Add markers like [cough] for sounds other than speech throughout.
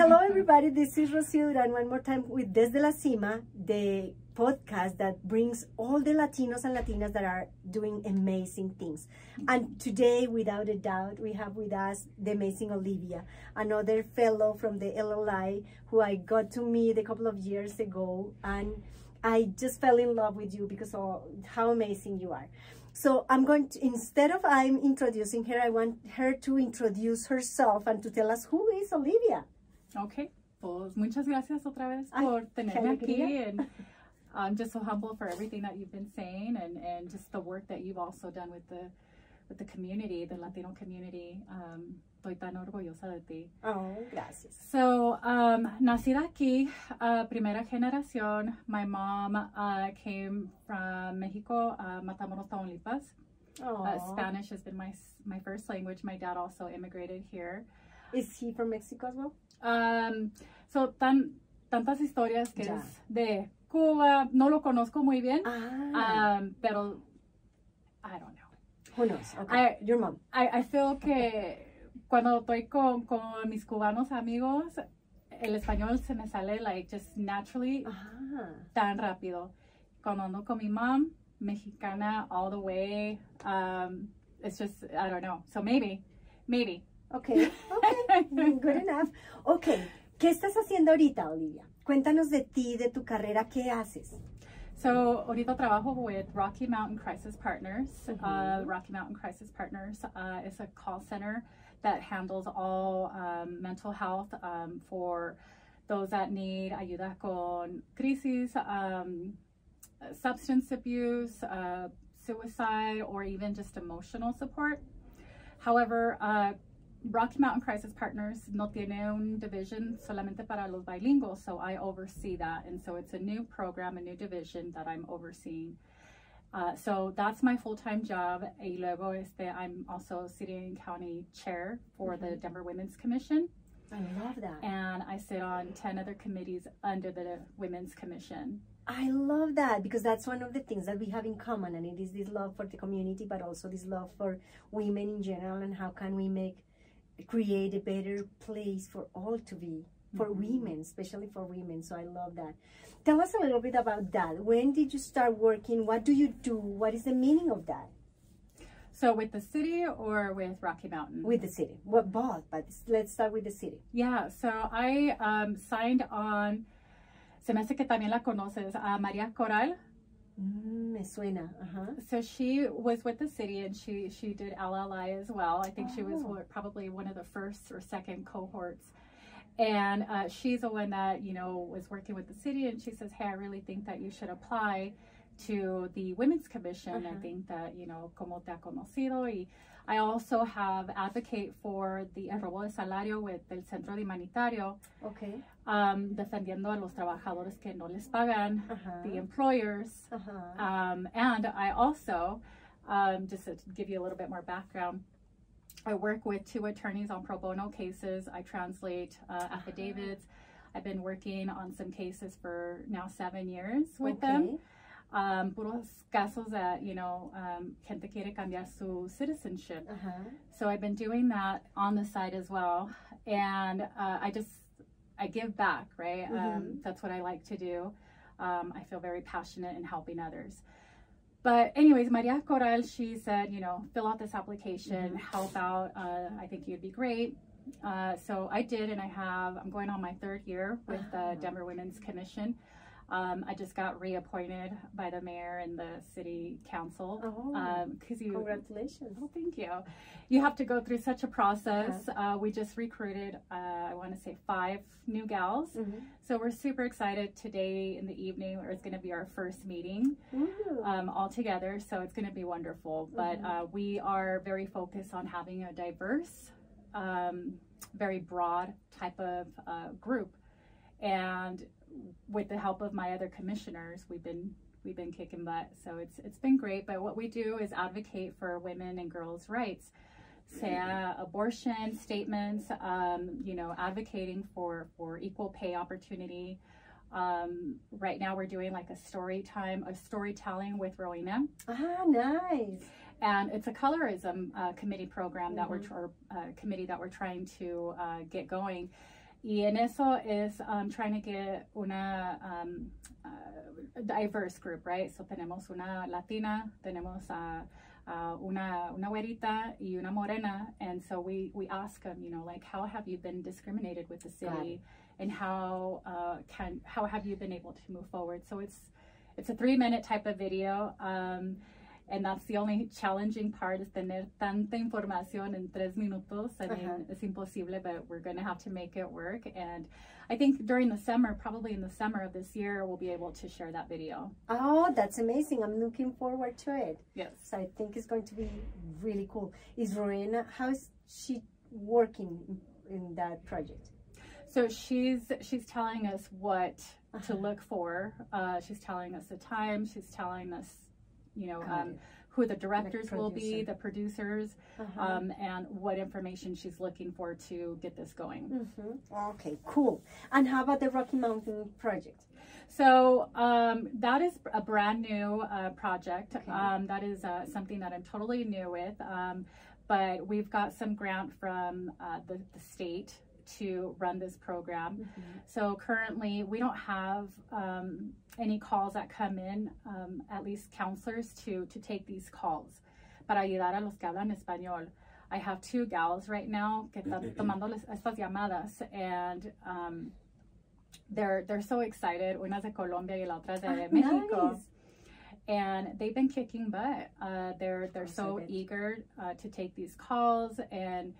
Hello, everybody. This is Rocio and one more time with Desde la Cima, the podcast that brings all the Latinos and Latinas that are doing amazing things. And today, without a doubt, we have with us the amazing Olivia, another fellow from the LLI who I got to meet a couple of years ago. And I just fell in love with you because of how amazing you are. So I'm going to, instead of I'm introducing her, I want her to introduce herself and to tell us who is Olivia. Ok, pues muchas gracias otra vez por tenerme aquí. And I'm just so humble for everything that you've been saying and, and just the work that you've also done with the with the community, the Latino community. Um, estoy tan orgullosa de ti. Oh, gracias. So, um, nacida aquí, uh, primera generación. My mom uh, came from Mexico, uh, Matamoros, Tamaulipas. Oh, Uh, Spanish has been my my first language. My dad also immigrated here. Is he from Mexico as well? Um, so tan, tantas historias que Ya. es de Cuba, no lo conozco muy bien, Ah, um, pero I don't know. who knows? Okay, I- your mom. I, I feel que cuando estoy con, con mis cubanos amigos, el español se me sale like just naturally Ah, tan rápido. Cuando ando con mi mom, mexicana all the way, um, it's just, I don't know. So maybe, maybe. Okay, okay, good enough. Okay, ¿qué estás haciendo ahorita, Olivia? Cuéntanos de ti, de tu carrera, ¿qué haces? So, ahorita trabajo with Rocky Mountain Crisis Partners. Uh, Mhm. Rocky Mountain Crisis Partners uh, is a call center that handles all um, mental health um, for those that need ayuda con crisis, um, substance abuse, uh, suicide, or even just emotional support. However, uh, Rocky Mountain Crisis Partners no tiene un division solamente para los bilingües, so I oversee that. And so it's a new program, a new division that I'm overseeing. Uh, so that's my full-time job. Y luego este, I'm also city and county chair for the Denver Women's Commission. I love that. And I sit on 10 other committees under the Women's Commission. I love that because that's one of the things that we have in common, and it is this love for the community, but also this love for women in general, and how can we make create a better place for all to be for Mhm. women, especially for women. So I love that. Tell us a little bit about that. When did you start working? What do you do? What is the meaning of that So with the city or with Rocky Mountain? with the city? Well, both, but let's start with the city. Yeah, so I um, signed on, se me hace que también la conoces, a María Coral. Mm, me suena. Uh-huh. So she was with the city and she, she did LLI as well. I think she was Oh. probably one of the first or second cohorts. And uh, she's the one that, you know, was working with the city and she says, hey, I really think that you should apply to the Women's Commission. I Uh-huh. think that, you know, como te ha conocido. Y I also have advocate for the el robo de salario with el Centro de Humanitario, Okay. um, defendiendo a los trabajadores que no les pagan, Uh-huh. the employers. Uh-huh. Um, and I also, um, just to give you a little bit more background, I work with two attorneys on pro bono cases. I translate uh, affidavits. I've been working on some cases for now seven years with them. Um, puros casos that, you know, um, gente quiere cambiar su citizenship. Uh-huh. So I've been doing that on the side as well. And uh, I just, I give back, right? Um, Mhm. that's what I like to do. Um, I feel very passionate in helping others. But anyways, Maria Coral, she said, you know, fill out this application, help out. Uh, I think you'd be great. Uh, so I did, and I have, I'm going on my third year with the Denver Women's Commission. Um, I just got reappointed by the mayor and the city council. Oh, Because you, congratulations. Oh, thank you. You have to go through such a process. Uh, we just recruited, uh, I want to say, five new gals. Mhm. So we're super excited today in the evening, or it's going to be our first meeting um, all together. So it's going to be wonderful. But Mhm. uh, we are very focused on having a diverse, um, very broad type of uh, group. And with the help of my other commissioners, we've been we've been kicking butt. So it's it's been great. But what we do is advocate for women and girls' rights. Say uh, abortion statements, um, you know, advocating for for equal pay opportunity. Um, right now, we're doing like a story time, a storytelling with Rowena, Ah, nice. and it's a colorism uh, committee program that we're tr- or, uh, committee that we're trying to uh, get going. Y en eso es um, trying to get una um, uh, diverse group, right? So tenemos una latina, tenemos a uh, una una güerita y una morena, and so we we ask them, you know, like how have you been discriminated with the city, and how uh, can how have you been able to move forward? So it's it's a three minute type of video. Um, and that's the only challenging part is tener tanta información en tres minutos. I mean, Uh-huh. it's impossible, but we're going to have to make it work. And I think during the summer, probably in the summer of this year, we'll be able to share that video. Oh, that's amazing. I'm looking forward to it. Yes. So I think it's going to be really cool. Is Rowena, how is she working in, that project? So she's she's telling us what to Uh-huh. look for. Uh, she's telling us the time. She's telling us, you know, um, who the directors will be, the producers, Uh-huh. um, and what information she's looking for to get this going. Mhm. Okay, cool. And how about the Rocky Mountain project? So um, that is a brand new uh, project. Okay. Um, that is uh, something that I'm totally new with. Um, but we've got some grant from uh, the, the state to run this program. So currently, we don't have um, any calls that come in, um, at least counselors to to take these calls para ayudar a los que hablan español. I have two gals right now que están tomando estas llamadas and um, they're they're so excited. Una's es de Colombia y la otra es de Ah, Mexico. nice. And they've been kicking butt. Uh, they're they're Oh, so so eager uh, to take these calls and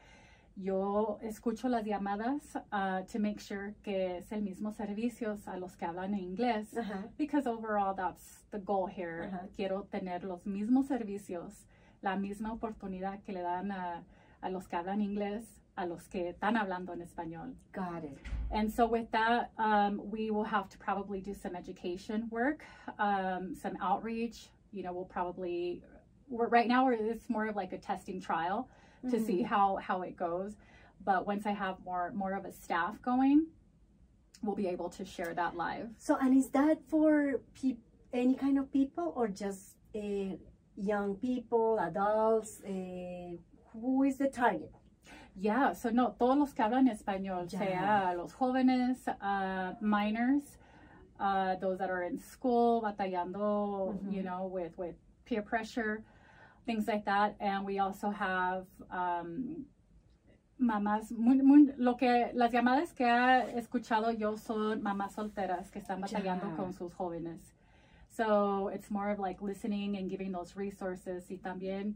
yo escucho las llamadas uh, to make sure que es el mismo servicios a los que hablan inglés Uh-huh. because overall that's the goal here. Ajá. Quiero tener los mismos servicios, la misma oportunidad que le dan a, a los que hablan inglés, a los que están hablando en español. Got it. And so with that, um, we will have to probably do some education work, um, some outreach. You know, we'll probably we're, right now it's more of like a testing trial to Mm-hmm. see how how it goes. But once I have more more of a staff going, we'll be able to share that live. So, and is that for any kind of people or just uh, young people, adults? Uh, who is the target? Yeah, so no, todos los que hablan español, Ya. sea los jóvenes, uh, minors, uh, those that are in school, batallando, Mhm. you know, with, with peer pressure, things like that. And we also have um, mamás, muy- muy- lo que, las llamadas que he escuchado yo son mamás solteras que están batallando Ya. con sus jóvenes. So it's more of like listening and giving those resources y también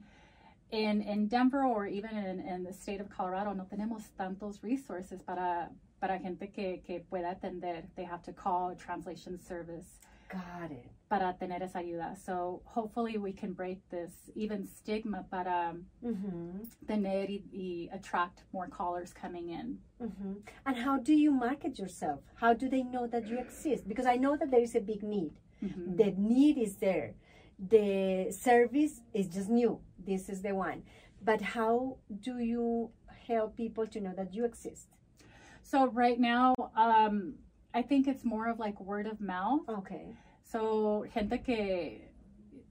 in, in Denver or even in, in the state of Colorado no tenemos tantos resources para, para gente que, que pueda atender. They have to call a translation service Got it. para tener esa ayuda. So hopefully we can break this even stigma para Mm-hmm. tener y, y attract more callers coming in. Mm-hmm. And how do you market yourself? How do they know that you exist? Because I know that there is a big need. Mhm. The need is there. The service is just new. This is the one. But how do you help people to know that you exist? So right now, um, I think it's more of like word of mouth. Okay. So, gente que,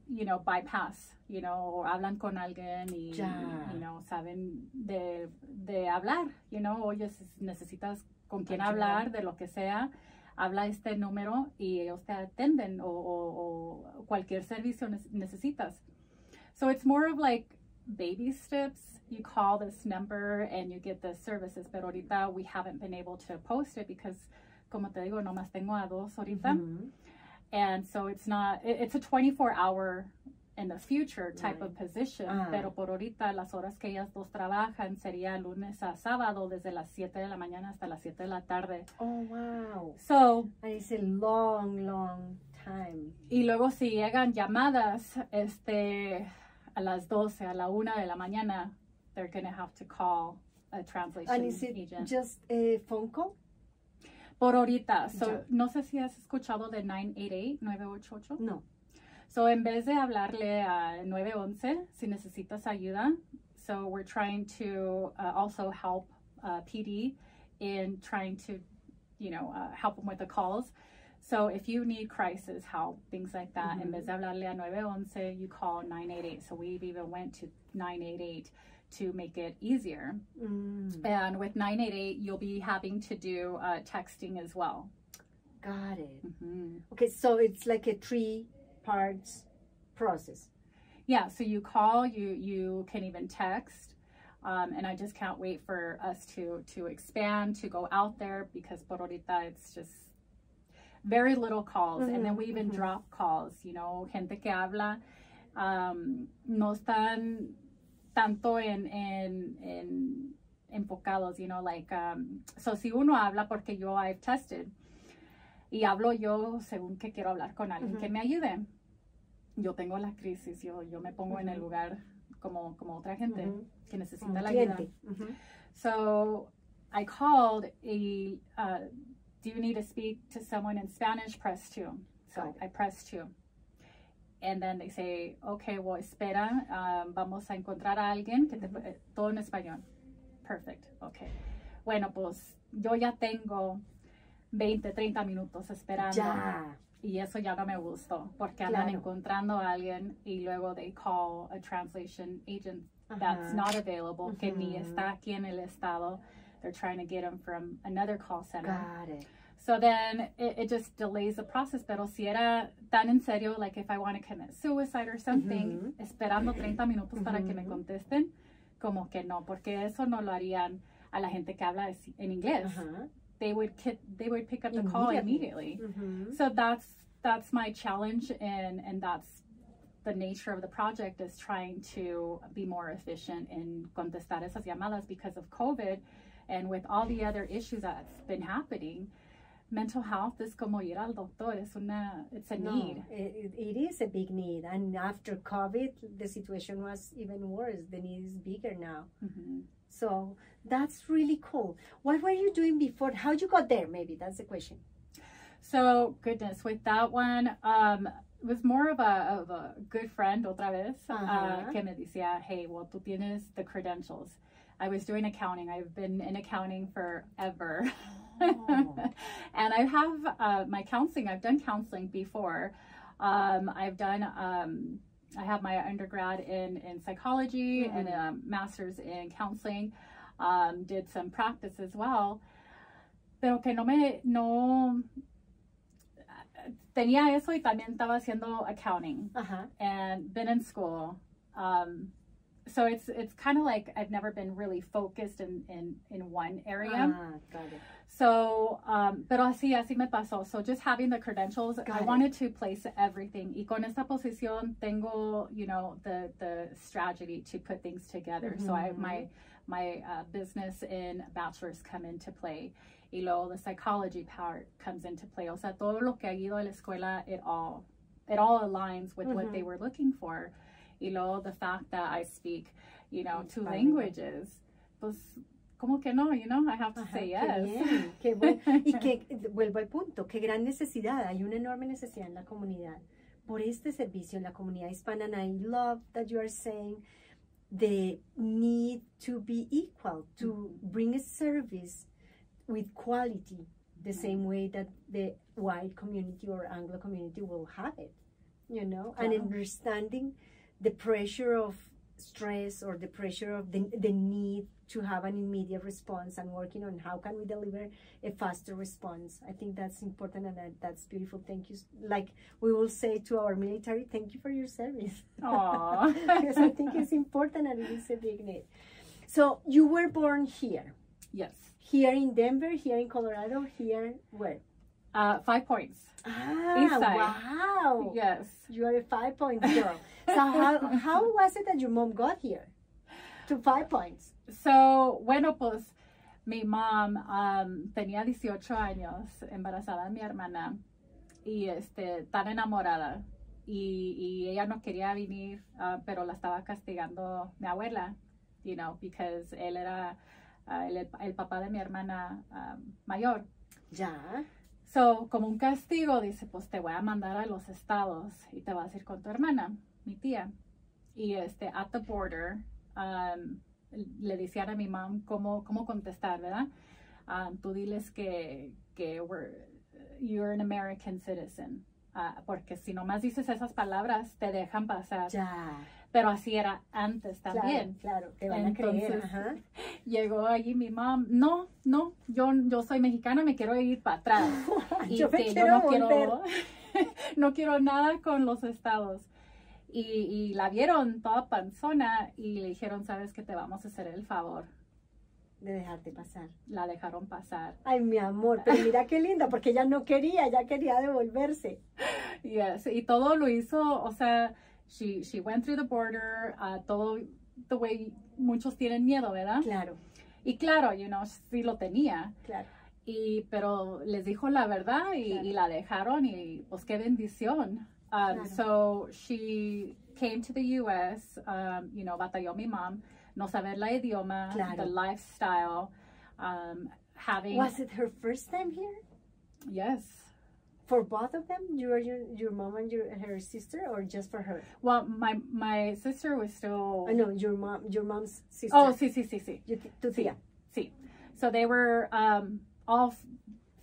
you know, bypass, you know, o hablan con alguien y, Ya. you know, saben de, de hablar, you know, oye, si necesitas con quién hablar, de lo que sea, habla este número y ellos te atenden o, o- o cualquier servicio ne- necesitas. So it's more of like baby steps. You call this number and you get the services, pero ahorita we haven't been able to post it because, como te digo, nomás tengo a dos ahorita Mhm. And so it's not it- it's a 24 hour in the future type Right. of position Ah. pero por ahorita las horas que ellas dos trabajan sería lunes a sábado desde las 7 de la mañana hasta las 7 de la tarde Oh, wow. so And it's a long, long time. y luego si llegan llamadas este a las 12 a la 1 de la mañana they're gonna have to call a translation And is it agent just a phone call? Por ahorita so Ya. no sé si has escuchado de 988 988 No. So, en vez de hablarle a 911 si necesitas ayuda, so we're trying to uh, also help uh, PD in trying to, you know, uh, help them with the calls. So if you need crisis help, things like that, en vez de hablarle a 911, you call 988. So we've even went to 988 to make it easier. Mm, And with 988, you'll be having to do uh, texting as well. got it. hmm Okay, so it's like a three parts process. Yeah, so you call, you you can even text, um, and I just can't wait for us to to expand to go out there because por ahorita it's just very little calls, and then we even Mhm, mhm. drop calls. You know, gente que habla um, no están tanto en en, en enfocados. You know, like um, so si uno habla porque yo I've tested y hablo yo según que quiero hablar con alguien que me ayude yo tengo la crisis, yo, yo me pongo en el lugar como, como otra gente que necesita la ayuda. cliente. Ujú. So I called a, uh, do you need to speak to someone in Spanish? Press two. So. I press two. And then they say, okay, well, espera, um, vamos a encontrar a alguien que te, Ujú. eh, todo en español. Perfect, okay. Bueno, pues yo ya tengo 20, 30 minutos esperando. Ya. Y eso ya no me gustó, porque andan Claro. encontrando a alguien y luego they call a translation agent that's not available, que ni está aquí en el estado. They're trying to get him from another call center. Got it. So then it, it just delays the process. Pero si era tan en serio, like if I want to commit suicide or something, mm-hmm. esperando [clears throat] 30 minutos para que me mm-hmm. contesten, como que no, porque eso no lo harían a la gente que habla en inglés. Ajá. They would they would pick up the call Immediately. immediately. Ujú. So that's that's my challenge and and that's the nature of the project is trying to be more efficient in contestar esas llamadas because of COVID and with all the other issues that's been happening. Mental health is como ir al doctor, es una it's a No, need. it, it is a big need. And after COVID, the situation was even worse. The need is bigger now. Mhm. So that's really cool. What were you doing before? How'd you got there? Maybe that's the question. So goodness, with that one, um, it was more of a of a good friend otra vez uh, Ajá. que me decía, hey, well, tú tienes the credentials. I was doing accounting. I've been in accounting forever. Oh. [laughs] and I have uh, my counseling. I've done counseling before. Um, I've done. Um, I have my undergrad in in psychology and a master's in counseling. Um, did some practice as well, pero que no me no tenía eso y también estaba haciendo accounting Uh-huh. and been in school. Um, so it's it's kind of like I've never been really focused in in in one area. Ah, got it. So, um, pero así, así me pasó. So just having the credentials, Got I it. wanted to place everything. Y con esta posición tengo, you know, the, the strategy to put things together. So I, Mhm. my, my uh, business in bachelor's come into play. Y luego the psychology part comes into play. O sea, todo lo que ha ido a la escuela, it all, it all aligns with what Mhm. they were looking for. Y luego the fact that I speak, you know, two languages, pues, como que no, you know, I have to Ajá, say qué yes. bien, qué buen- y que vuelvo al punto, qué gran necesidad, hay una enorme necesidad en la comunidad por este servicio en la comunidad hispana. And I love that you are saying the need to be equal, to mm-hmm. bring a service with quality, the mm-hmm. same way that the white community or Anglo community will have it, you know, and understanding the pressure of stress or the pressure of the, the need to have an immediate response and working on how can we deliver a faster response. I think that's important and that, that's beautiful. Thank you. Like we will say to our military thank you for your service. Aw. [laughs] because i think it's important and it is a big need. So you were born here. Yes. here in denver here in colorado here where Uh, five points. ah wow Yes. you are a five point girl so how, how was it that your mom got here to five points So, bueno, pues mi mom um, tenía 18 años, embarazada de mi hermana, y este, tan enamorada. Y, y ella no quería venir, uh, pero la estaba castigando mi abuela, you know, because él era uh, el, el papá de mi hermana um, mayor. ya So, como un castigo, dice, pues te voy a mandar a los estados y te vas a ir con tu hermana, mi tía. Y este, at the border, um, le decían a mi mom cómo, cómo contestar, ¿verdad? Um, tú diles que, que we're, you're an American citizen. Ah, porque si nomás dices esas palabras, te dejan pasar. Ya. Pero así era antes Claro, también. claro, te van a creer. Entonces, Ajá. [laughs] Llegó allí mi mamá, no, no, yo, yo soy mexicana, me quiero ir para atrás. [laughs] Y Yo que no volver. quiero, [laughs] no quiero nada con los estados. Y, y la vieron toda panzona y le dijeron, sabes que te vamos a hacer el favor. De dejarte pasar. La dejaron pasar. Ay, mi amor, pero mira qué linda, porque ella no quería, ella quería devolverse. Yes, y todo lo hizo, o sea, she, she went through the border, uh, todo the way muchos tienen miedo, ¿verdad? Claro, Y claro, you know, sí lo tenía. claro. Y, pero les dijo la verdad y, Claro. y la dejaron y pues qué bendición. Um, Claro. So she came to the U.S., um, you know, batalló mi mom, no saber la idioma, Claro. the lifestyle, um, having, Was it her first time here? yes. For both of them, your your, your mom and your her sister, or just for her? Well, my, my sister was still, Oh, no, your mom, your mom's sister. oh, sí, sí, sí, sí. You t- tu tía. Sí. So they were um, all First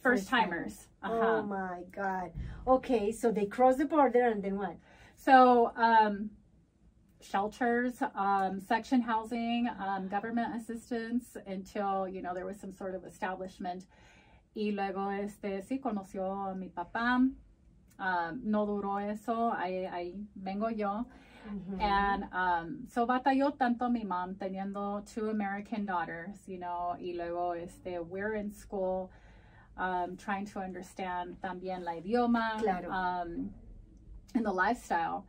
first timers. Oh Uh-huh. my God. Okay, so they crossed the border and then what? So um, shelters, um, section housing, um, government assistance until you know there was some sort of establishment. Y luego este sí conoció a mi papá. Um, no duró eso. Ahí, ahí vengo yo. And um, so batalló tanto mi mom teniendo two American daughters, you know, y luego este, we're in school um, trying to understand también la idioma Claro. um, and the lifestyle.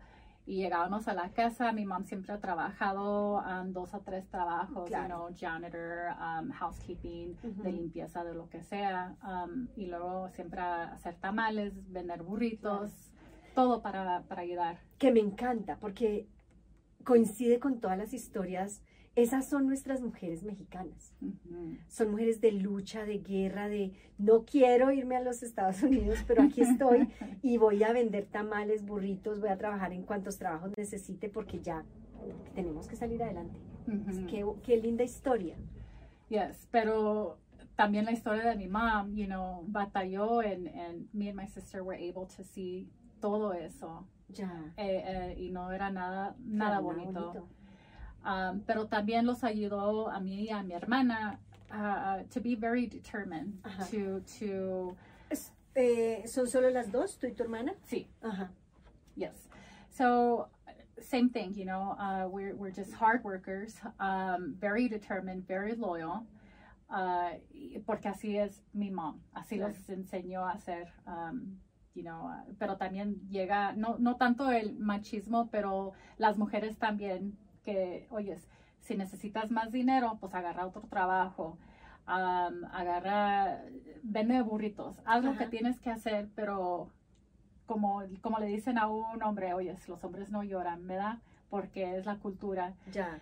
Y llegábamos a la casa, mi mom siempre ha trabajado um, dos o tres trabajos, Claro. you know, janitor, um, housekeeping, Ujú. de limpieza, de lo que sea. um, y luego siempre hacer tamales, vender burritos, todo para, para ayudar. que me encanta porque coincide con todas las historias. Esas son nuestras mujeres mexicanas. Son mujeres de lucha, de guerra, de no quiero irme a los Estados Unidos, pero aquí estoy [laughs] y voy a vender tamales, burritos, voy a trabajar en cuantos trabajos necesite porque ya tenemos que salir adelante. Qué, qué linda historia. Yes, pero también la historia de mi mom, you know, batalló and, and me and my sister were able to see todo eso. Ya. Eh, eh, y no era nada, nada Claro, bonito. Um, pero también los ayudó a mí y a mi hermana uh, to be very determined Ajá. to, to, Es- eh, ¿Son solo las dos, tú y tu hermana? sí, Ajá. Yes. So same thing, you know, uh, we're, we're just hard workers, um, very determined, very loyal, uh, porque así es mi mom, así Claro. los enseñó a hacer, um, you know, uh, pero también llega, no, no tanto el machismo, pero las mujeres también, que, oyes, si necesitas más dinero, pues agarra otro trabajo. um, agarra, vende burritos, haz lo que tienes que hacer, pero como, como le dicen a un hombre, oye, los hombres no lloran, ¿verdad? Porque es la cultura. Ya.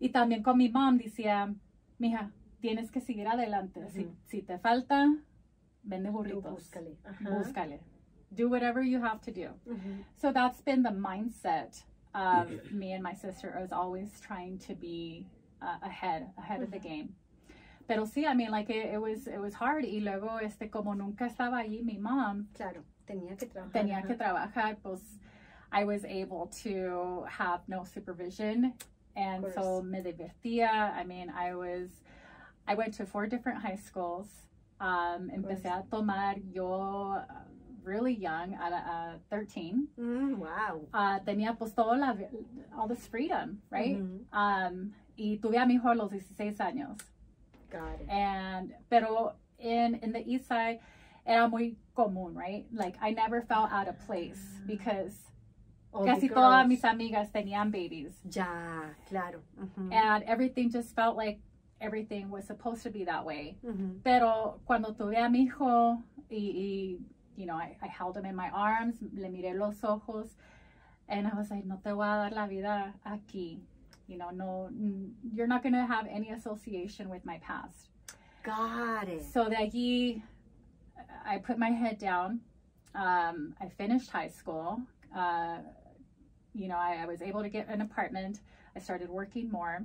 Y también con mi mom decía, mija, tienes que seguir adelante. si, si te falta, vende Tú burritos. búscale. Ajá. Búscale. Do whatever you have to do. So that's been the mindset of me and my sister is always trying to be uh, ahead, ahead of the game. Pero sí, I mean, like it, it was, it was hard. Y luego, este, como nunca estaba allí mi mom, Claro, tenía que trabajar. tenía que trabajar, pues I was able to have no supervision. And so me divertía. I mean, I was, I went to four different high schools. Um, empecé a tomar yo really young, at uh, 13. Mm, wow. Uh, tenía pues todo la, all this freedom, right? Ujú. Um, y tuve a mi hijo a los 16 años. Got it. and pero in in the east side era muy común right like i never felt out of place because All casi todas mis amigas tenían babies Ya, claro. Ujú. and everything just felt like everything was supposed to be that way Ujú. pero cuando tuve a mi hijo y, y you know I, I held him in my arms le miré los ojos and i was like no te voy a dar la vida aquí you know no you're not going to have any association with my past Got it. So that he, I put my head down. Um, I finished high school. Uh, you know, I, I was able to get an apartment. I started working more.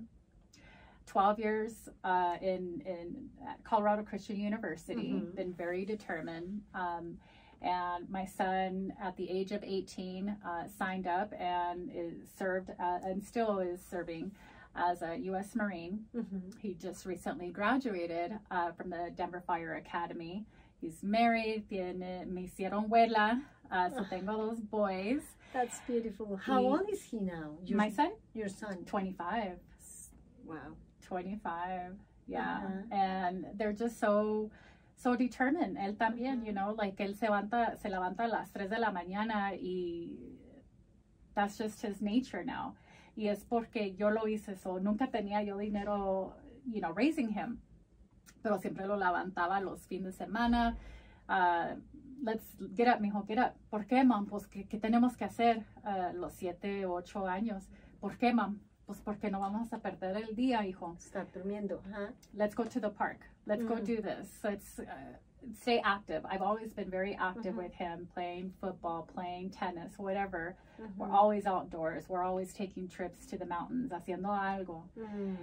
12 years uh, in in Colorado Christian University. Mhm. Been very determined. Um, and my son, at the age of 18, uh, signed up and is served uh, and still is serving as a U.S. Marine. Mhm. He just recently graduated uh, from the Denver Fire Academy. He's married, tiene, me hicieron huela, uh, so tengo dos boys. That's beautiful. How He- old is he now? Your, My son, your son. 25. Wow. 25 yeah Uh-huh. and they're just so so determined él también you know like él se levanta se levanta a las 3 de la mañana y that's just his nature now. Y es porque yo lo hice so nunca tenía yo dinero you know raising him. Pero siempre lo levantaba los fines de semana. Uh, let's get up mijo get up. ¿por qué mom? pues ¿qué, qué tenemos que hacer uh, los 7 8 años ¿por qué mom? Pues porque no vamos a perder el día hijo Está durmiendo. Ajá. let's go to the park. Let's go Mhm. do this. Let's uh, stay active. I've always been very active Mhm. with him, playing football, playing tennis, whatever. We're Mhm. always outdoors. We're always taking trips to the mountains, haciendo algo. Mm.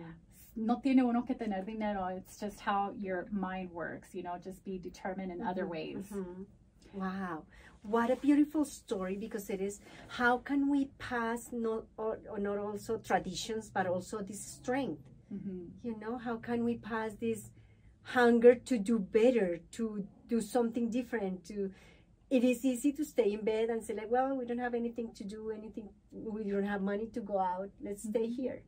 No tiene uno que tener dinero. It's just how your mind works, you know, just be determined in other Mhm, ways. Wow. What a beautiful story because it is how can we pass not or, or not also traditions but also this strength Mhm. you know how can we pass this hunger to do better to do something different to it is easy to stay in bed and say like well we don't have anything to do anything we don't have money to go out let's stay here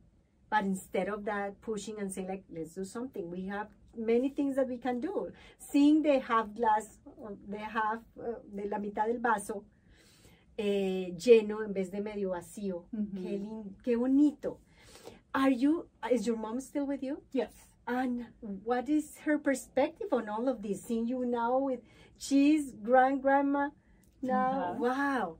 but instead of that pushing and saying like let's do something we have many things that we can do seeing the half glass the half uh, de la mitad del vaso eh, lleno en vez de medio vacío Mhm. qué, lin- qué bonito are you is your mom still with you Yes. and what is her perspective on all of this? Seeing you now with she's grand grandma now. Uh-huh. Wow.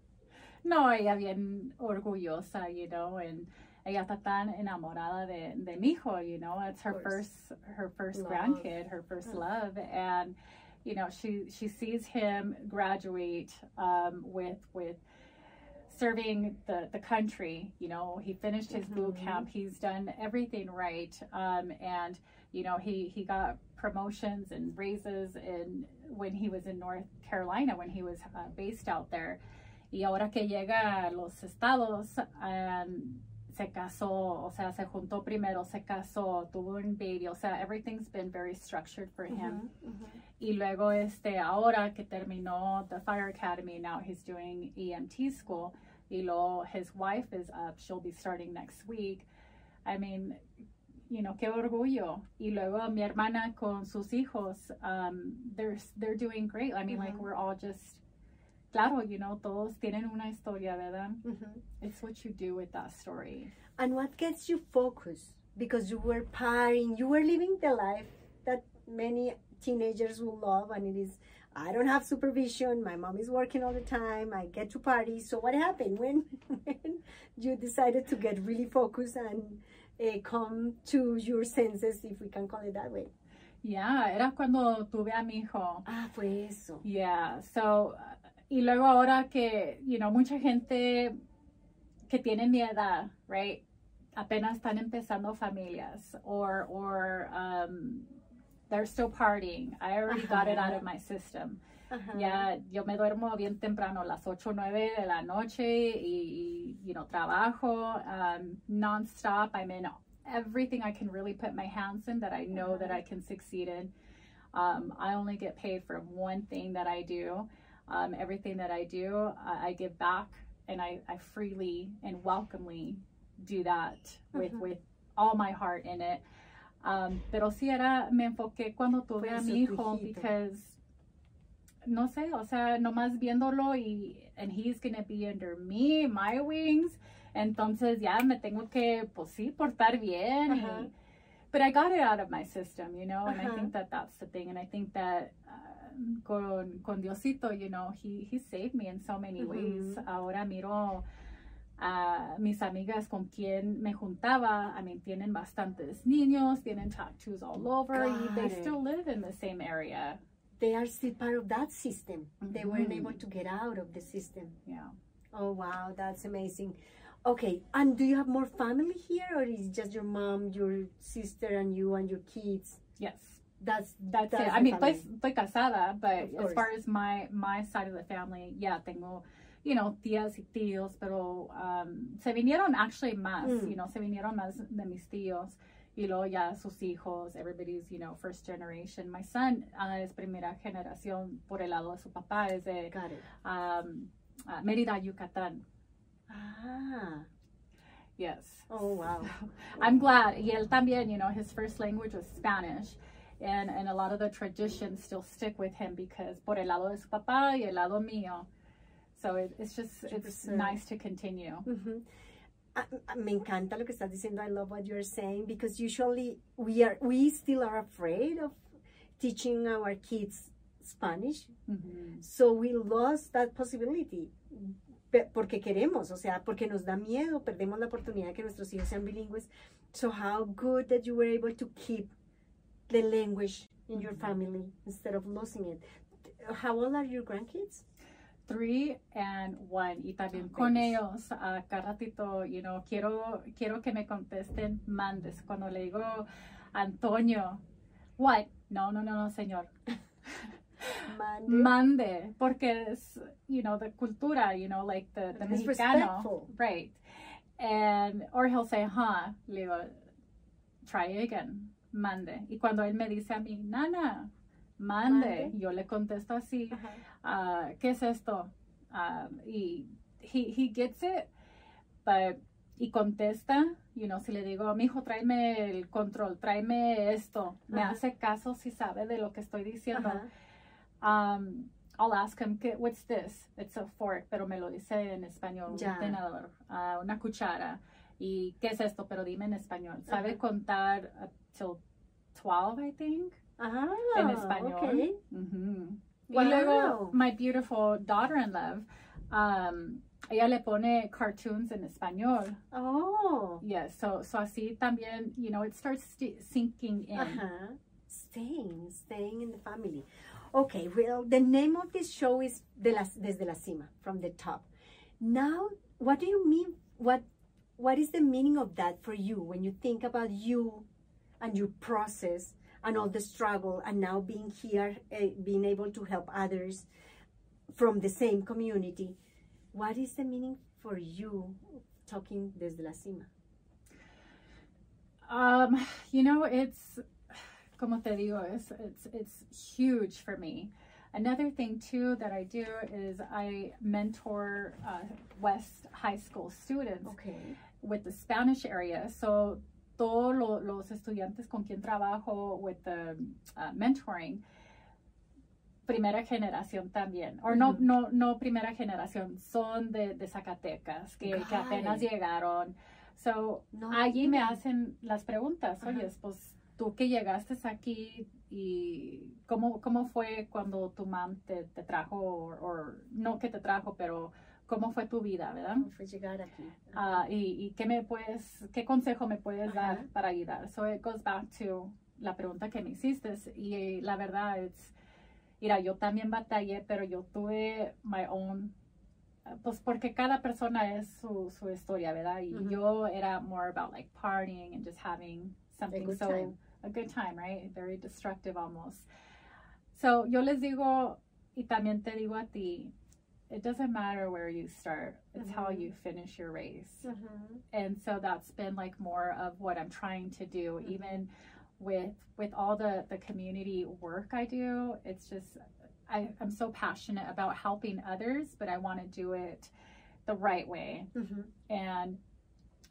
No, ella bien orgullosa, you know, and ella está tan enamorada de, de mi hijo, you know, it's her first, her first Love. grandkid, her first love, and you know, she she sees him graduate um, with with serving the the country. You know, he finished his boot Mhm. camp. He's done everything right, um, and you know, he he got promotions and raises in when he was in North Carolina when he was uh, based out there. Y ahora que llega a los estados, um, se casó, o sea, se juntó primero, se casó, tuvo un baby, o sea, everything's been very structured for him. Mhm, mhm. Y luego, este, ahora que terminó the Fire Academy, now he's doing EMT school. Y luego, his wife is up, she'll be starting next week. I mean, you know, qué orgullo. Y luego mi hermana con sus hijos, um, they're, they're doing great. I mean, like, Mhm. we're all just, claro, you know, todos tienen una historia, ¿verdad? Mhm. It's what you do with that story. And what gets you focused? Because you were partying, you were living the life that many teenagers will love, and it is. I don't have supervision. My mom is working all the time. I get to party. So what happened when, [laughs] when you decided to get really focused and uh, come to your senses, if we can call it that way? Yeah, era cuando tuve a mi hijo. Ah, fue eso. Yeah, so, y luego ahora que, you know, mucha gente que tiene mi edad, right, apenas están empezando familias, or, or, um, they're still partying. I already got it out of my system. Ajá. Ya, yo me duermo bien temprano, las 8 o 9 de la noche, y, y, you know, trabajo, um, nonstop. I'm in everything I can really put my hands in that I know that I can succeed in. Um, I only get paid for one thing that I do. Um, everything that I do, I, I give back, and I, I freely and welcomely do that with, Mhm. with all my heart in it. Um, pero sí era, me enfoqué cuando tuve a mi hijo, because no sé, o sea, nomás viéndolo y and he's gonna be under me, my wings, entonces ya me tengo que, pues sí, portar bien. Ajá. Y, but I got it out of my system, you know, and I think that that's the thing, and I think that um, con, con Diosito, you know, he, he saved me in so many ways. Ujú. Ahora miro a mis amigas con quien me juntaba, I mean, tienen bastantes niños, tienen tattoos all over, y they still live in the same area. They are still part of that system. They weren't Mhm. able to get out of the system. Yeah. Oh wow, that's amazing. Okay, and do you have more family here, or is it just your mom, your sister, and you and your kids? Yes. That's That's, That's it. I mean, family. estoy casada, but as far as my my side of the family, yeah, tengo, you know, tías y tíos, pero um, se vinieron actually más, Mm. you know, se vinieron más de mis tíos y luego ya sus hijos, everybody's, you know, first generation. My son uh, es primera generación por el lado de su papá, es de um, uh, Mérida, Yucatán. Ah, Yes. oh wow. [laughs] I'm glad. Y él también, you know, his first language was Spanish. And, and a lot of the traditions still stick with him because por el lado de su papá y el lado mío. So it, it's just, it's 100%. nice to continue. Mhm. Ah, ah, me encanta lo que estás diciendo. I love what you're saying because usually we are we still are afraid of teaching our kids Spanish. Mhm. So we lost that possibility. Porque queremos, o sea, porque nos da miedo, perdemos la oportunidad que nuestros hijos sean bilingües. So how good that you were able to keep the language in your Mhm. family instead of losing it. How old are your grandkids? Three and one. Y también Oh, con babies. ellos, uh, cada ratito, you know, quiero, quiero que me contesten mandes. Cuando le digo, Antonio, what? No, no, no, no, señor. [laughs] Mande. mande porque es you know the cultura you know like the the It's mexicano respectful. right and or he'll say huh le digo try again mande y cuando él me dice a mí nana mande, Mande. yo le contesto así ah, qué es esto Ah, y he, he gets it but y contesta you know si le digo mi hijo tráeme el control tráeme esto me hace caso si sabe de lo que estoy diciendo um, I'll ask him, "¿Qué- what's this? It's a fork, pero me lo dice en español, Ya. un tenedor, ah, una cuchara. ¿Y qué es esto? Pero dime en español. Sabe Ajá. contar till 12, I think, Ah, en español. okay. Ujú. Wow. Y luego, my beautiful daughter-in-law, um, ella le pone cartoons en español. Oh. Yes, so, so así también, you know, it starts sti- sinking in. Uh-huh. Staying, staying in the family. Okay, well, the name of this show is de la, Desde la Cima, from the top. Now, what do you mean? What What is the meaning of that for you when you think about you and your process and all the struggle and now being here, uh, being able to help others from the same community? What is the meaning for you talking Desde la Cima? Um, you know, it's como te digo, it's it's it's huge for me. Another thing too that I do is I mentor uh, West High School students Okay. with the Spanish area. So todos lo- los estudiantes con quien trabajo with the uh, mentoring, primera generación también, or no, no, no primera generación, son de, de Zacatecas, que, apenas llegaron. So No, allí me hacen las preguntas, oye, pues tú que llegaste aquí y cómo, cómo fue cuando tu mam te, te trajo, o no que te trajo, pero cómo fue tu vida, ¿verdad? Fue llegar aquí. Ah, y, y qué me puedes, qué consejo me puedes dar Ajá. para ayudar. So it goes back to la pregunta que me hiciste y la verdad es, mira, yo también batallé, pero yo tuve my own, pues porque cada persona es su, su historia, ¿verdad? Y Ujú. yo era more about like partying and just having something good so, time. a good time, right? Very destructive almost. So yo les digo, y también te digo a ti, it doesn't matter where you start, it's how Mhm. you finish your race. Mhm. And so that's been like more of what I'm trying to do, Mhm. even with with all the the community work I do. It's just I, I'm so passionate about helping others, but I want to do it the right way. Mhm. And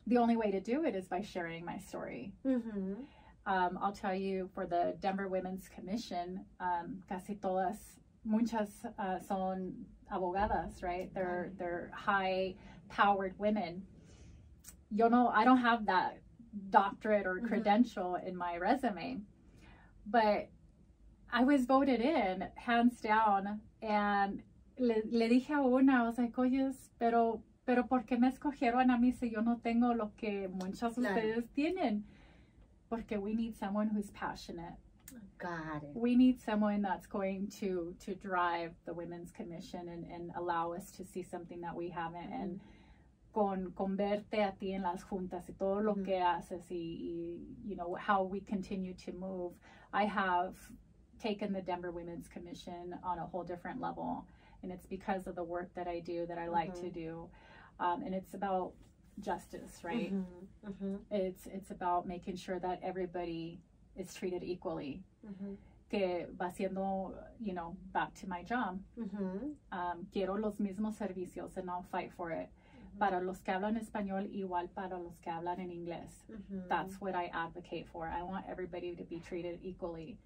the only way to do it is by sharing my story. Mhm. Um, I'll tell you for the Denver Women's Commission, um, casi todas, muchas uh, son abogadas, right? They're they're high powered women. You know, I don't have that doctorate or Mhm. credential in my resume, but I was voted in hands down, and le, le dije a una, I was like, oye, pero pero ¿por qué me escogieron a mí si yo no tengo lo que muchas Claro. ustedes tienen? Porque we need someone who's passionate. Got it. We need someone that's going to to drive the women's commission and, and allow us to see something that we haven't. And con, con verte a ti en las juntas y todo lo Ujú. que haces y, y, you know, how we continue to move. I have taken the Denver Women's Commission on a whole different level. And it's because of the work that I do that I like to Mhm. do. Um, and it's about justice, right? Ujú, ujú, It's it's about making sure that everybody is treated equally. ujú, Que va siendo, you know, back to my job. ujú, Um, quiero los mismos servicios and I'll fight for it. Mm-hmm. Para los que hablan español, igual para los que hablan en inglés. ujú. That's what I advocate for. I want everybody to be treated equally.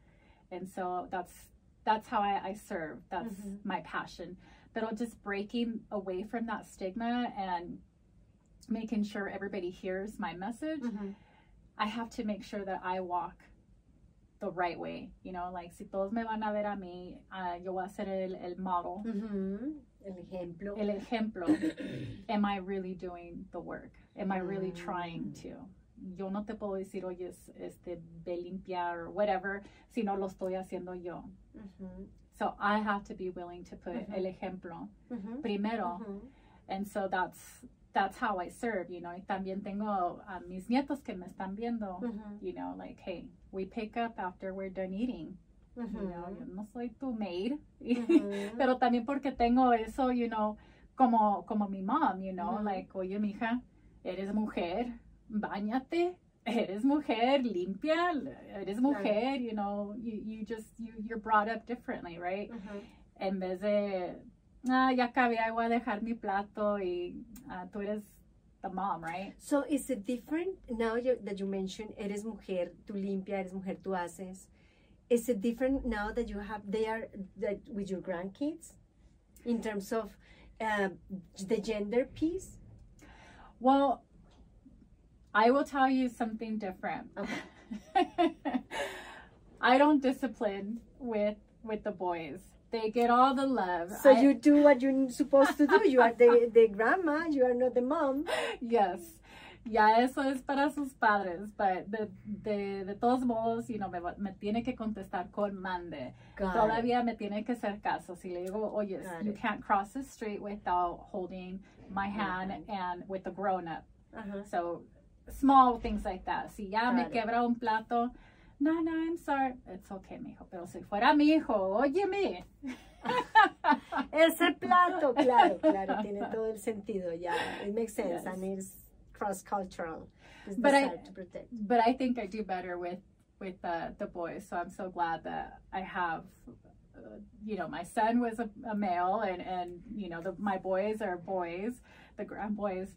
And so that's that's how I, I serve. That's Mhm. my passion. But just breaking away from that stigma and making sure everybody hears my message. Ujú, I have to make sure that I walk the right way. You know, like si todos me van a ver a mí, ah, yo voy a ser el, el model, ujú. El ejemplo. el ejemplo. [coughs] Am I really doing the work? Am I really mm. trying Mm. to? Yo no te puedo decir, oye, es- este, ve limpiar or whatever, si no lo estoy haciendo yo. Ujú, So I have to be willing to put Ujú. el ejemplo ujú, primero. ujú. And so that's that's how I serve, you know. Y también tengo a mis nietos que me están viendo, Ujú, you know, like, hey, we pick up after we're done eating. You know, yo no soy tu maid. Ujú. [laughs] Pero también porque tengo eso, you know, como, como mi mom, you know, like, oye, mija, eres mujer, bañate, eres mujer, limpia, eres mujer, you know, you, you just, you, you're brought up differently, right? En vez de, ah, ya acabé, I voy a dejar mi plato y ah, tú eres the mom, right? So is it different now you, that you mentioned eres mujer, tú limpia, eres mujer, tú haces? Is it different now that you have there that with your grandkids in terms of um, the gender piece? Well, I will tell you something different. [laughs] I don't discipline with with the boys. They get all the love. So I- you do what you're supposed to do. You are the, [laughs] the grandma, you are not the mom. yes. Ya eso es para sus padres, but de, de, de todos modos, you know, me, me tiene que contestar con mande. Got it. Todavía me tiene que hacer caso. Si le digo, oye, you it. can't cross the street without holding my hand and with a grown up. Uh-huh. So small things like that. Si ya me Got it. quebra un plato, no, no, I'm sorry. It's okay, mijo. Pero si fuera mi hijo, óyeme. [laughs] Ese plato, claro, claro, [laughs] tiene todo el sentido. Yeah, it makes sense Yes. and it's cross-cultural. It's But I- to protect. but I think I do better with with uh, the boys. So I'm so glad that I have. Uh, you know, my son was a, a male, and and you know, the, my boys are boys. The grand boys.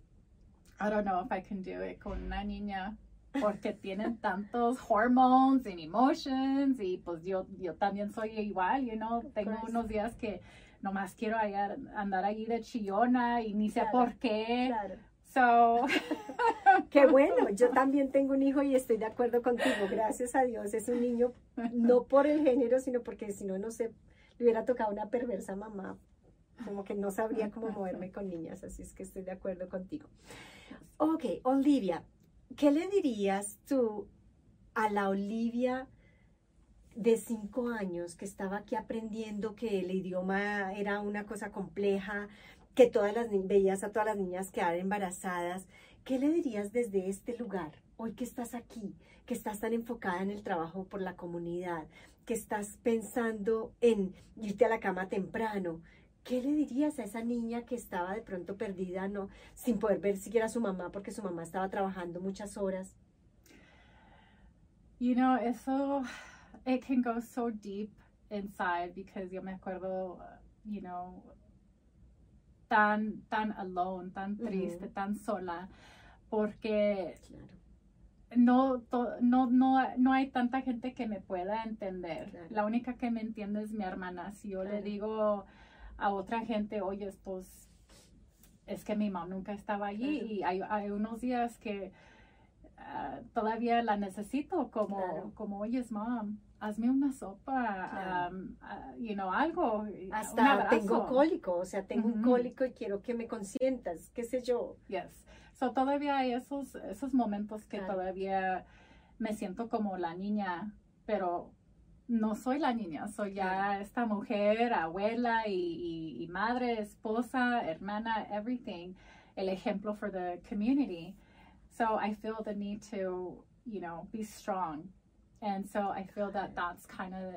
I don't know if I can do it con una niña porque tienen tantos hormones and emotions y pues yo yo también soy igual, you know, tengo unos días que nomás quiero hallar- andar allí de chillona y ni sé Claro, por qué. Claro. So [laughs] Qué bueno, yo [laughs] también tengo un hijo y estoy de acuerdo contigo, gracias a Dios, es un niño no por el género, sino porque si no, no sé, le hubiera tocado una perversa mamá, como que no sabría cómo moverme con niñas, así es que estoy de acuerdo contigo. Ok, Olivia, ¿qué le dirías tú a la Olivia de cinco años que estaba aquí aprendiendo que el idioma era una cosa compleja, que todas las veías a todas las niñas quedar embarazadas? ¿Qué le dirías desde este lugar, hoy que estás aquí, que estás tan enfocada en el trabajo por la comunidad, que estás pensando en irte a la cama temprano? ¿Qué le dirías a esa niña que estaba de pronto perdida, no, sin poder ver siquiera a su mamá porque su mamá estaba trabajando muchas horas? You know, eso, it can go so deep inside because yo me acuerdo, uh, you know, tan, tan alone, tan triste, tan sola, porque Claro, no, to- no, no, no hay tanta gente que me pueda entender. Claro. La única que me entiende es mi hermana. Si yo le Claro. digo a otra gente, oye, pues es que mi mamá nunca estaba allí Claro. y hay, hay unos días que ah, todavía la necesito como, Claro. como oyes, mom, hazme una sopa, Claro. um, you know, algo. hasta tengo cólico, o sea, tengo un cólico y quiero que me consientas, qué sé yo. Yes. So todavía hay esos, esos momentos que todavía me siento como la niña, pero no soy la niña, soy ya esta mujer, abuela y, y- y madre, esposa, hermana, everything. el ejemplo for the community. So I feel the need to, you know, be strong. And so I feel that that's kind of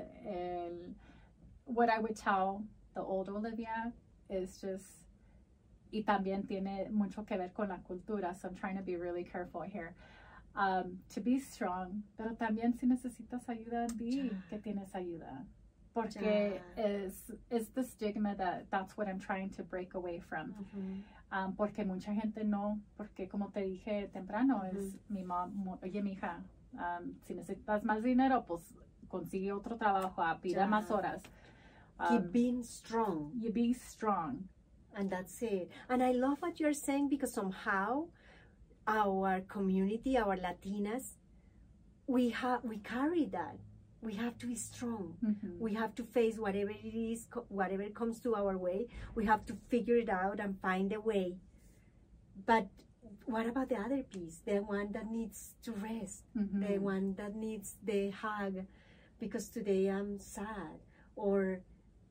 what I would tell the old Olivia is just, y también tiene mucho que ver con la cultura. So I'm trying to be really careful here. Um, to be strong, pero también si necesitas ayuda, di que tienes ayuda. Porque es, es the stigma that that's what I'm trying to break away from. Um, porque mucha gente no, porque como te dije temprano, es mi mamá, oye, mi hija, um, si necesitas más dinero, pues consigue otro trabajo, ah, pida más horas. Keep Um, being strong. you be strong. and that's it and i love what you're saying because somehow our community our latinas we have we carry that. We have to be strong. Mhm. we have to face whatever it is co- whatever comes to our way. We have to figure it out and find a way. But what about the other piece? The one that needs to rest. The Mhm. one that needs the hug because today i'm sad. Or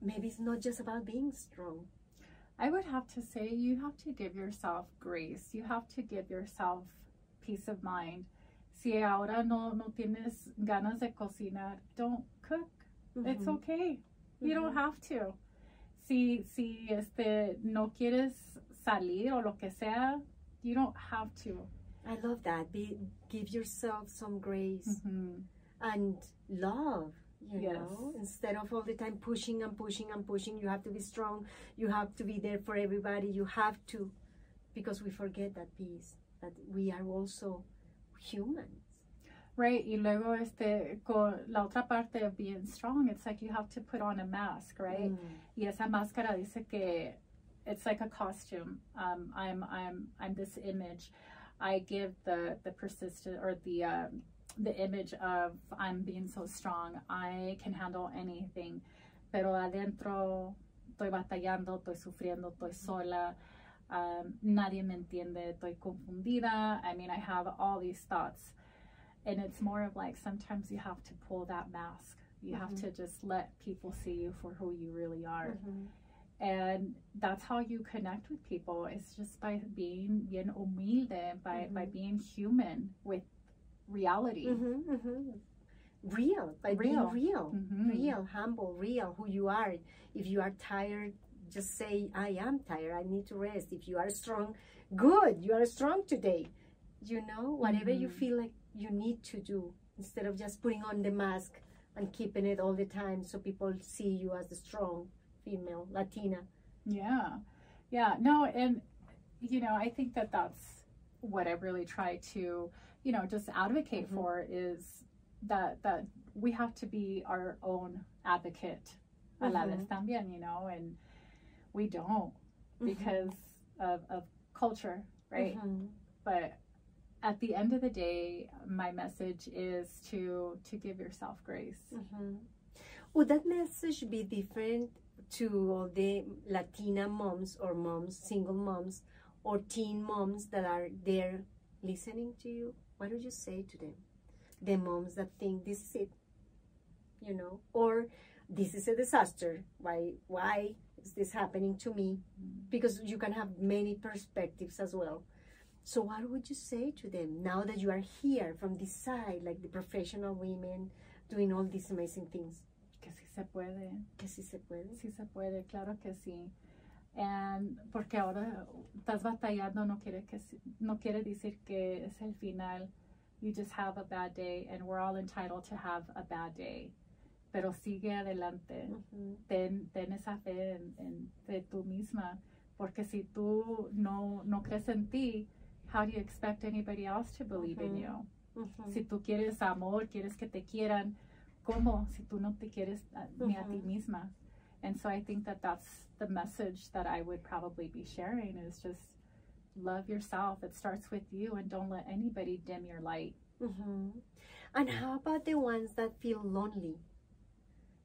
maybe it's not just about being strong I would have to say you have to give yourself grace. You have to give yourself peace of mind. Si ahora no, no tienes ganas de cocinar, don't cook. It's Mhm. okay. You don't Mhm. have to. Si, si este, no quieres salir o lo que sea, you don't have to. I love that. Be, give yourself some grace Mhm. and love. You Yes. know, instead of all the time pushing and pushing and pushing, you have to be strong. You have to be there for everybody. You have to, because we forget that piece that we are also humans. Right, y luego este, con la otra parte of being strong, it's like you have to put on a mask, right? Mm. Y esa máscara dice que it's like a costume. Um, I'm I'm I'm this image. I give the the persistent or the um, the image of I'm being so strong. I can handle anything. Pero adentro estoy batallando, estoy sufriendo, estoy sola. Um, nadie me entiende, estoy confundida. I mean, I have all these thoughts. And it's more of like sometimes you have to pull that mask. You have Mhm. to just let people see you for who you really are. Mhm. And that's how you connect with people. It's just by being bien humilde, by, by Mhm. being human with reality. Mhm, mhm. Real, by Real. being real, Mhm. real, humble, real, who you are. If you are tired, just say, I am tired, I need to rest. If you are strong, good, you are strong today. You know, whatever you Mhm. feel like you need to do, instead of just putting on the mask and keeping it all the time so people see you as the strong female, Latina. Yeah. Yeah. No, and, you know, I think that that's what I really try to, you know, just advocate Mhm. for is that, that we have to be our own advocate a la vez Mhm. también, you know, and we don't Mhm. because of, of culture, right? Mhm. but at the end of the day my message is to to give yourself grace. Would that message be different to all the Latina moms or moms, single moms, or teen moms that are there listening to you? What would you say to them? The moms that think this is it, you know, or this is a disaster. Why? Why is this happening to me? Mm-hmm. Because you can have many perspectives as well. So, what would you say to them now that you are here from this side, like the professional women doing all these amazing things? que sí se puede Que sí se puede. sí se puede claro que sí and porque ahora estás batallando no quiere que no quiere decir que es el final. You just have a bad day and we're all entitled to have a bad day. Pero sigue adelante. Ten, ten esa fe en, en- de tú misma, porque si tú no, no crees en ti, how do you expect anybody else to believe in you? Si tú quieres amor, quieres que te quieran, ¿cómo? Si tú no te quieres ni a ti misma. And so I think that that's the message that I would probably be sharing is just love yourself. It starts with you and don't let anybody dim your light. Mhm. And how about the ones that feel lonely?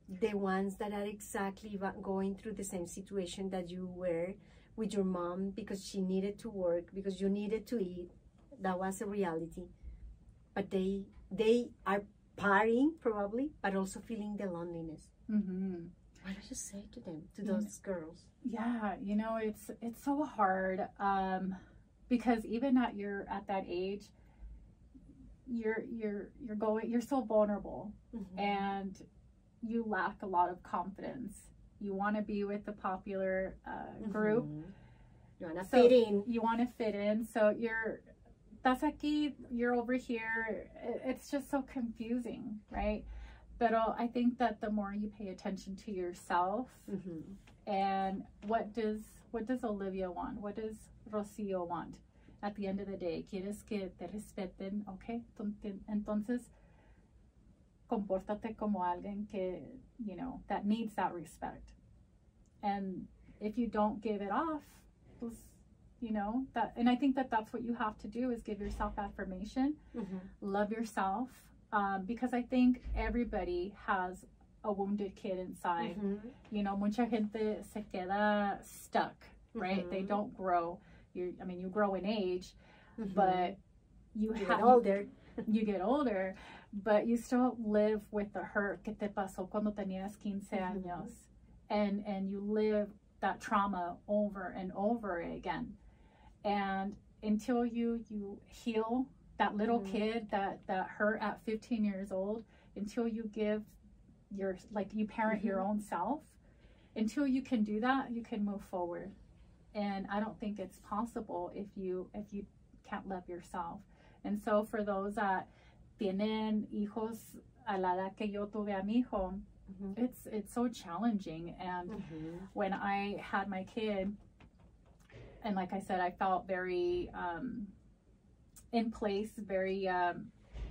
The ones that are exactly going through the same situation that you were with your mom because she needed to work, because you needed to eat. That was a reality. But they they are partying probably, but also feeling the loneliness. Mm-hmm. What do you say to them, to those girls? Yeah, you know, it's it's so hard. Um, because even at your at that age you're you're you're going you're so vulnerable Mhm. and you lack a lot of confidence you want to be with the popular uh, group Mhm. You wanna So- fit in. you want to fit in so you're that's aquí you're over here it's just so confusing right but i think that the more you pay attention to yourself Mhm. and what does what does olivia want? What does rocio want? At the end of the day quieres que te respeten? Ok Entonces- entonces compórtate como alguien que you know that needs that respect. And if you don't give it off pues, you know that and i think that that's what you have to do is give yourself affirmation. Mhm. love yourself um, because i think everybody has a wounded kid inside Mhm. you know mucha gente se queda stuck right they Mhm. don't grow you i mean you grow in age Mhm. but you, you have get older. [laughs] you get older, but you still live with the hurt que te pasó cuando tenías 15 Mhm. años. And and you live that trauma over and over again. And until you you heal that little Mhm. kid that that hurt at 15 years old, until you give your like you parent your Mhm. own self, until you can do that, you can move forward. And I don't think it's possible if you if you can't love yourself. And so for those that tienen hijos a la edad que yo tuve a mi hijo, Mhm. it's it's so challenging. And Mhm. when I had my kid, and like I said, I felt very um, in place, very um,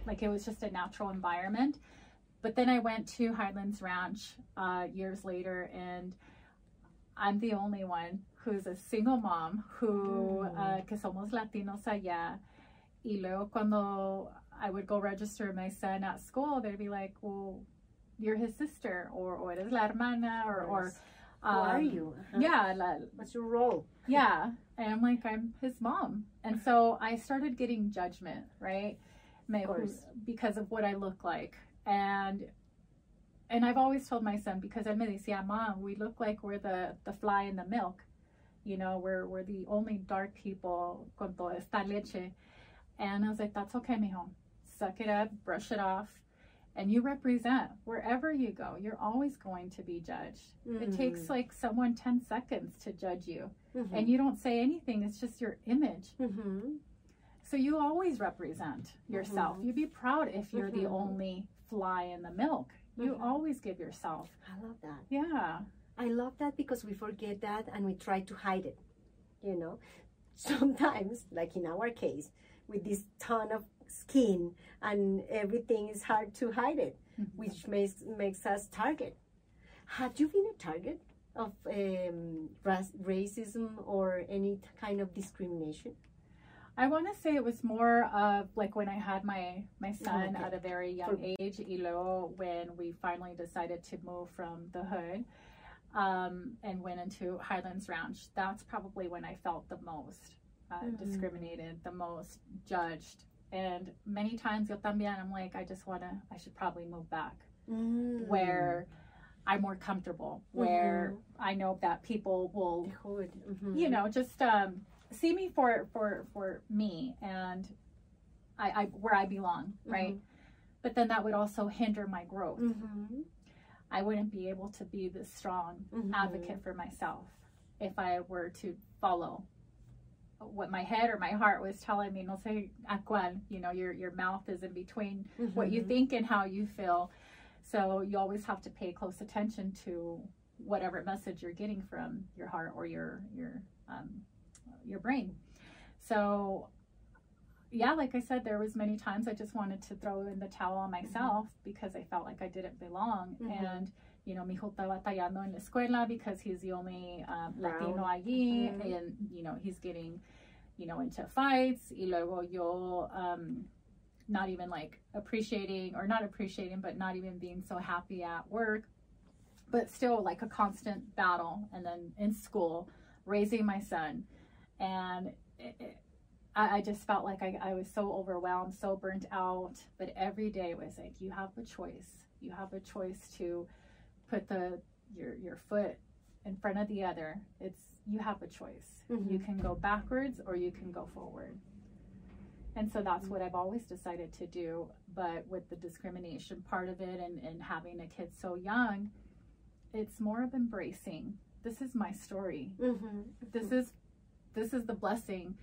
like it was just a natural environment. But then I went to Highlands Ranch uh, years later, and I'm the only one who's a single mom who, Mm. uh, que somos latinos allá. Y luego cuando I would go register my son at school, they'd be like, well, you're his sister, or, or eres la hermana, or, or Yes. Who are um, you? Uh-huh. Yeah, la, What's your role? yeah. And I'm like, I'm his mom. And so I started getting judgment, right? Me- course. Because of what I look like. And and I've always told my son, because él me decía, mom, we look like we're the, the fly in the milk. You know, we're, we're the only dark people con toda esta leche. And I was like, that's okay, mijo. Suck it up, brush it off. And you represent wherever you go. You're always going to be judged. It takes Mm. like someone 10 seconds to judge you Mhm. and you don't say anything it's just your image Mhm. so you always represent yourself Mhm. you be proud if you're the Mhm. only fly in the milk you always give yourself I love that. yeah I love that because we forget that and we try to hide it. You know, [laughs] sometimes, like in our case, with this ton of skin and everything is hard to hide it, which makes makes us target. Have you been a target of um, racism or any kind of discrimination? i want to say it was more of like when i had my my son Okay. at a very young For- age luego when we finally decided to move from the hood um, and went into highlands ranch that's probably when i felt the most uh, Mm. discriminated the most judged and many times yo también i'm like i just want to i should probably move back Mm. where i'm more comfortable where i know that people will? Mhm. you know just um see me for for for me and i i where i belong right but then that would also hinder my growth Mhm. i wouldn't be able to be the strong Mhm. advocate for myself if i were to follow what my head or my heart was telling me no sé a cuál you know your your mouth is in between what you Mhm. think and how you feel so you always have to pay close attention to whatever message you're getting from your heart or your your um, your brain so yeah like i said there was many times i just wanted to throw in the towel on myself because i felt like i didn't belong Mhm. and you know mi hijo está batallando en la escuela because he's the only um, latino allí Mhm. and you know he's getting you know into fights. Y luego yo um, not even like appreciating or not appreciating but not even being so happy at work but still like a constant battle and then in school raising my son. And it, it, I, I just felt like I, I was so overwhelmed so burnt out but every day was like you have a choice. You have a choice to put the your your foot in front of the other, it's you have a choice. Mhm. You can go backwards or you can go forward. And so that's what I've always decided to do. But with the discrimination part of it and, and having a kid so young, it's more of embracing. This is my story. Mm-hmm. This is this is the blessing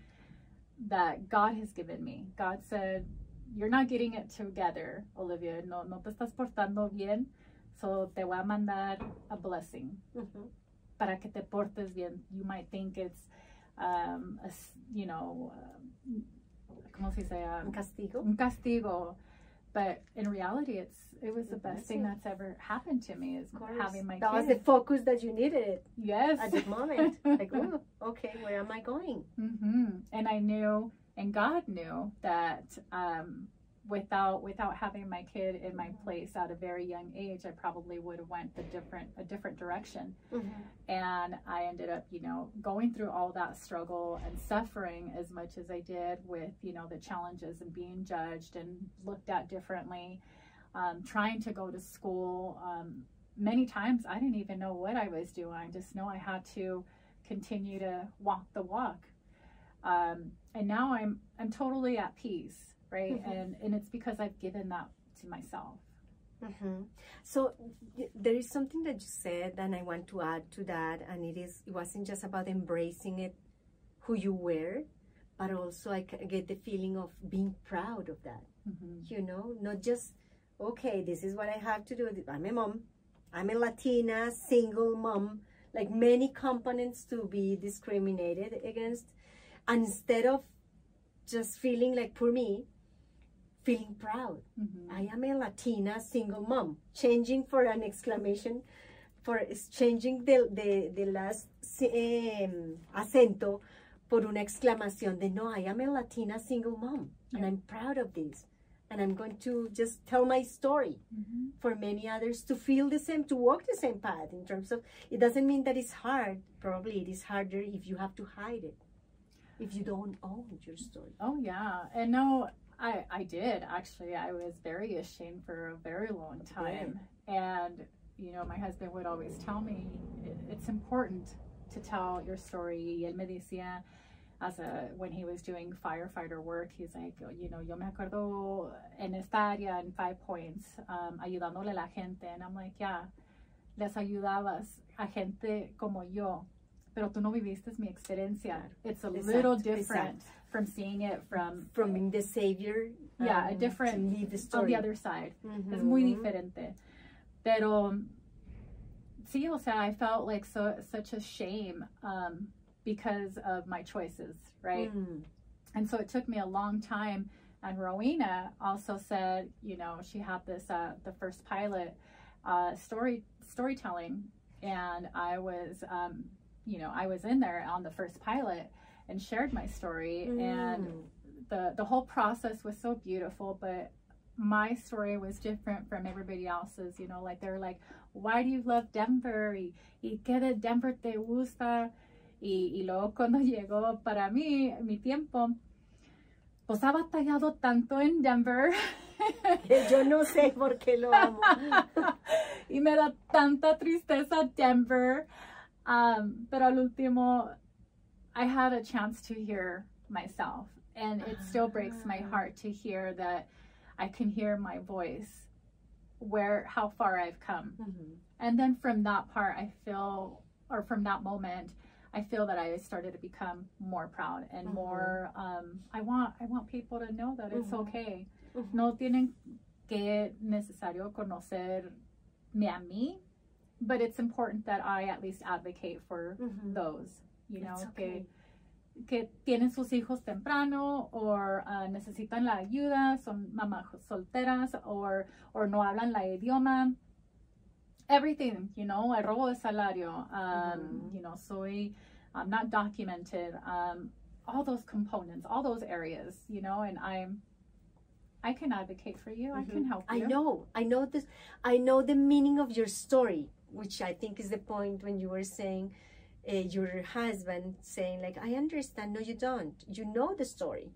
that God has given me. God said, You're not getting it together, Olivia. No, no te estás portando bien. So te voy a mandar a blessing Mm-hmm. para que te portes bien. You might think it's, um, a you know, um, ¿cómo se dice? Un Um, castigo. un castigo. But in reality, it's it was the A best thing that's ever happened to me is having my that was the focus that you needed yes. at the moment. [laughs] like, oh, okay, where am I going? Mm -hmm. And I knew, and God knew that um, without without having my kid in my place at a very young age, I probably would have went a different a different direction. Mm-hmm. And I ended up, you know, going through all that struggle and suffering as much as I did with, you know, the challenges and being judged and looked at differently, um, trying to go to school. Um, many times I didn't even know what I was doing. I just know I had to continue to walk the walk. Um, and now I'm I'm totally at peace, right? Mhm. And and it's because I've given that to myself. Mm-hmm. So there is something that you said, and I want to add to that, and it is it wasn't just about embracing it, who you were, but also I get the feeling of being proud of that. hmm You know, not just okay, this is what I have to do. I'm a mom. I'm a Latina single mom. Like many components to be discriminated against, and instead of just feeling like poor me, feeling proud. hmm I am a Latina single mom. Changing for an exclamation, for changing the, the, the last um, acento por una exclamación de no, I am a Latina single mom. And I'm proud of this. And I'm going to just tell my story hmm for many others to feel the same, to walk the same path in terms of, it doesn't mean that it's hard. Probably it is harder if you have to hide it, if you don't own your story. Oh yeah, and no, I I did actually. I was very ashamed for a very long time, and you know, my husband would always tell me "It- it's important to tell your story. Él me decía, as a when he was doing firefighter work, he's like, you know, yo me acuerdo en esta área in Five Points, um, ayudándole a la gente, and I'm like, yeah, les ayudabas a gente como yo. Pero tú no viviste mi experiencia. It's a little Exacto, different from seeing it from From being the savior. Yeah, a um, different- to lead the on the other side. Mhm. Es muy diferente. Pero sí, o sea, I felt like so such a shame um, because of my choices, right? Mm. And so it took me a long time. And Rowena also said, you know, she had this uh, the first pilot uh, story storytelling, and I was, um, you know, I was in there on the first pilot and shared my story, and Mm. the the whole process was so beautiful. But my story was different from everybody else's. You know, like they're like, why do you love Denver? Y, y qué de Denver te gusta? Y, y luego cuando [laughs] llegó para mí mi tiempo, pues ha batallado tanto en Denver Que [laughs] Yo no sé por qué lo amo. [laughs] y me da tanta tristeza Denver. Um, pero al último, I had a chance to hear myself, and it still breaks my heart to hear that I can hear my voice, where how far I've come. Mhm. And then from that part, I feel, or from that moment, I feel that I started to become more proud and Mhm. more. Um, I want, I want people to know that it's Mhm. okay. Mhm. No tienen que necesario conocerme a mí, but it's important that I at least advocate for Mhm. those. You know okay. que que tienen sus hijos temprano o uh, necesitan la ayuda, son mamás solteras or, o no hablan la idioma. Everything, you know, el robo de salario, um, Mhm. you know, soy, I'm not documented, um, all those components, all those areas, you know, and I'm, I can advocate for you. I can help I know. I know this. I know the meaning of your story, which I think is the point when you were saying uh, your husband saying like, "I understand." No, you don't. You know the story,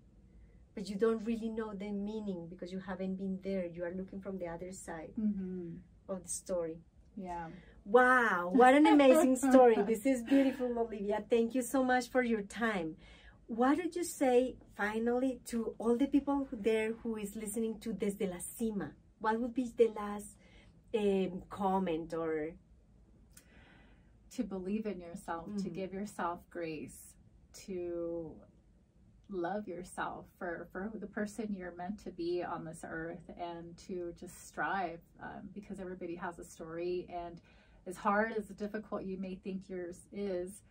but you don't really know the meaning because you haven't been there. You are looking from the other side hmm of the story. Yeah. Wow, what an amazing story. [laughs] This is beautiful, Olivia. Thank you so much for your time. What did you say finally to all the people there who is listening to Desde la Cima? What would be the last um, comment or to believe in yourself, to Mhm. give yourself grace, to love yourself for, for the person you're meant to be on this earth, and to just strive um, because everybody has a story. And as hard as difficult you may think yours is,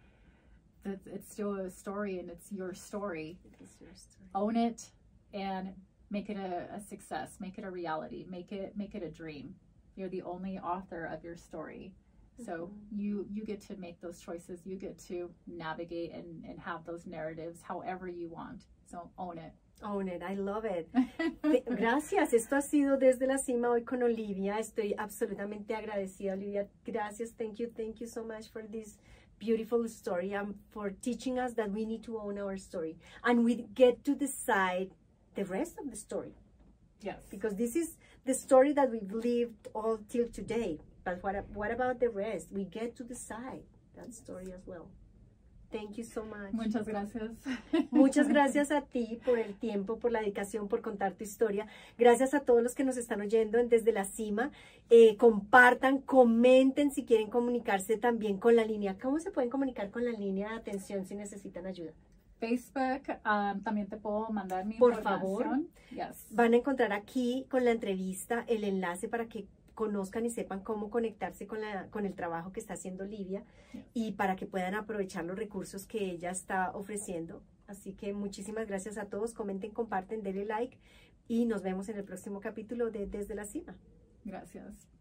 that it's still a story and it's your story. It's your story. Own it and make it a, a success, make it a reality, make it make it a dream. You're the only author of your story. So you you get to make those choices. You get to navigate and, and have those narratives however you want. So own it. Own it. I love it. [laughs] Gracias. Esto ha sido desde la cima hoy con Olivia. Estoy absolutamente agradecida, Olivia. Gracias. Thank you. Thank you so much for this beautiful story and for teaching us that we need to own our story and we get to decide the rest of the story yes. because this is the story that we've lived all till today. But what, what about the rest? We get to decide that story as well. Thank you so much. Muchas gracias. Muchas [laughs] gracias a ti por el tiempo, por la dedicación, por contar tu historia. Gracias a todos los que nos están oyendo en desde la cima. Eh, compartan, comenten si quieren comunicarse también con la línea. ¿Cómo se pueden comunicar con la línea de atención si necesitan ayuda? Facebook, um, también te puedo mandar mi Por favor. información. Yes. Van a encontrar aquí con la entrevista el enlace para que conozcan y sepan cómo conectarse con, la, con el trabajo que está haciendo Livia y para que puedan aprovechar los recursos que ella está ofreciendo. Así que muchísimas gracias a todos. Comenten, comparten, denle like y nos vemos en el próximo capítulo de Desde la Cima. Gracias.